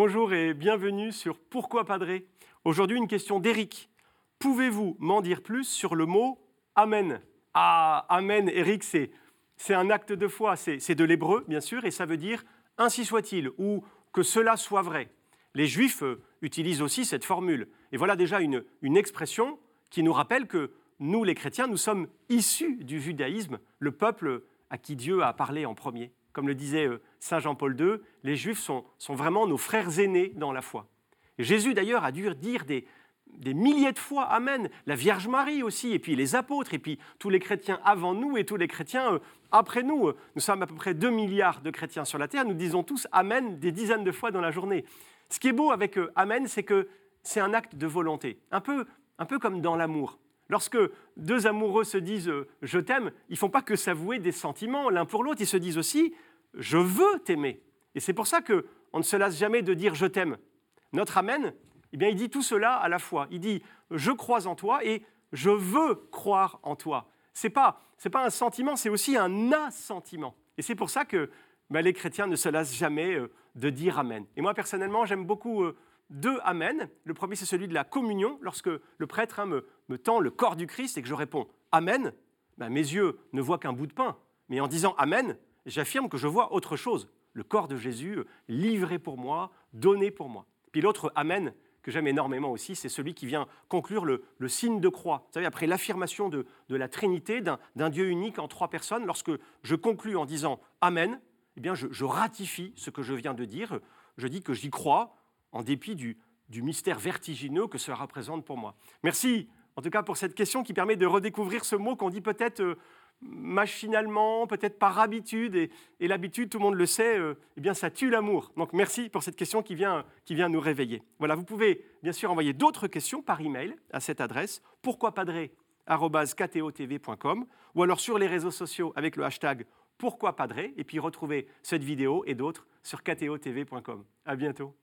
Bonjour et bienvenue sur Pourquoi Padré Aujourd'hui, une question d'Éric. Pouvez-vous m'en dire plus sur le mot Amen Ah, Amen, Éric, c'est, un acte de foi, c'est, c'est de l'hébreu, bien sûr, et ça veut dire Ainsi soit-il, ou que cela soit vrai. Les Juifs euh, utilisent aussi cette formule. Et voilà déjà une, une expression qui nous rappelle que nous, les chrétiens, nous sommes issus du judaïsme, le peuple à qui Dieu a parlé en premier. Comme le disait euh, Saint Jean-Paul II, les Juifs sont, sont, vraiment nos frères aînés dans la foi. Et Jésus, d'ailleurs, a dû dire des, des, milliers de fois Amen. La Vierge Marie aussi, et puis les apôtres, et puis tous les chrétiens avant nous et tous les chrétiens euh, après nous. Nous sommes à peu près 2 milliards de chrétiens sur la terre. Nous disons tous Amen des dizaines de fois dans la journée. Ce qui est beau avec euh, Amen, c'est que c'est un acte de volonté, un peu, un peu comme dans l'amour. Lorsque deux amoureux se disent euh, je t'aime, ils ne font pas que s'avouer des sentiments l'un pour l'autre, ils se disent aussi je veux t'aimer. Et c'est pour ça qu'on ne se lasse jamais de dire je t'aime. Notre Amen, eh bien, il dit tout cela à la fois. Il dit je crois en toi et je veux croire en toi. Ce n'est pas, pas un sentiment, c'est aussi un assentiment. Et c'est pour ça que ben, les chrétiens ne se lassent jamais euh, de dire Amen. Et moi, personnellement, j'aime beaucoup euh, deux Amen. Le premier, c'est celui de la communion. Lorsque le prêtre hein, me, tend le corps du Christ et que je réponds Amen, ben, mes yeux ne voient qu'un bout de pain. Mais en disant Amen, j'affirme que je vois autre chose. Le corps de Jésus livré pour moi, donné pour moi. Puis l'autre Amen que j'aime énormément aussi, c'est celui qui vient conclure le, signe de croix. Vous savez, après l'affirmation de, la Trinité, d'un Dieu unique en trois personnes, lorsque je conclus en disant Amen, eh bien je ratifie ce que je viens de dire. Je dis que j'y crois, en dépit du, mystère vertigineux que cela représente pour moi. Merci en tout cas pour cette question qui permet de redécouvrir ce mot qu'on dit peut-être euh, machinalement, peut-être par habitude, et, l'habitude, tout le monde le sait, euh, eh bien ça tue l'amour. Donc merci pour cette question qui vient, nous réveiller. Voilà, vous pouvez bien sûr envoyer d'autres questions par email à cette adresse, pourquoipadré.com ou alors sur les réseaux sociaux avec le hashtag pourquoi padré, et puis retrouver cette vidéo et d'autres sur ktotv.com. À bientôt.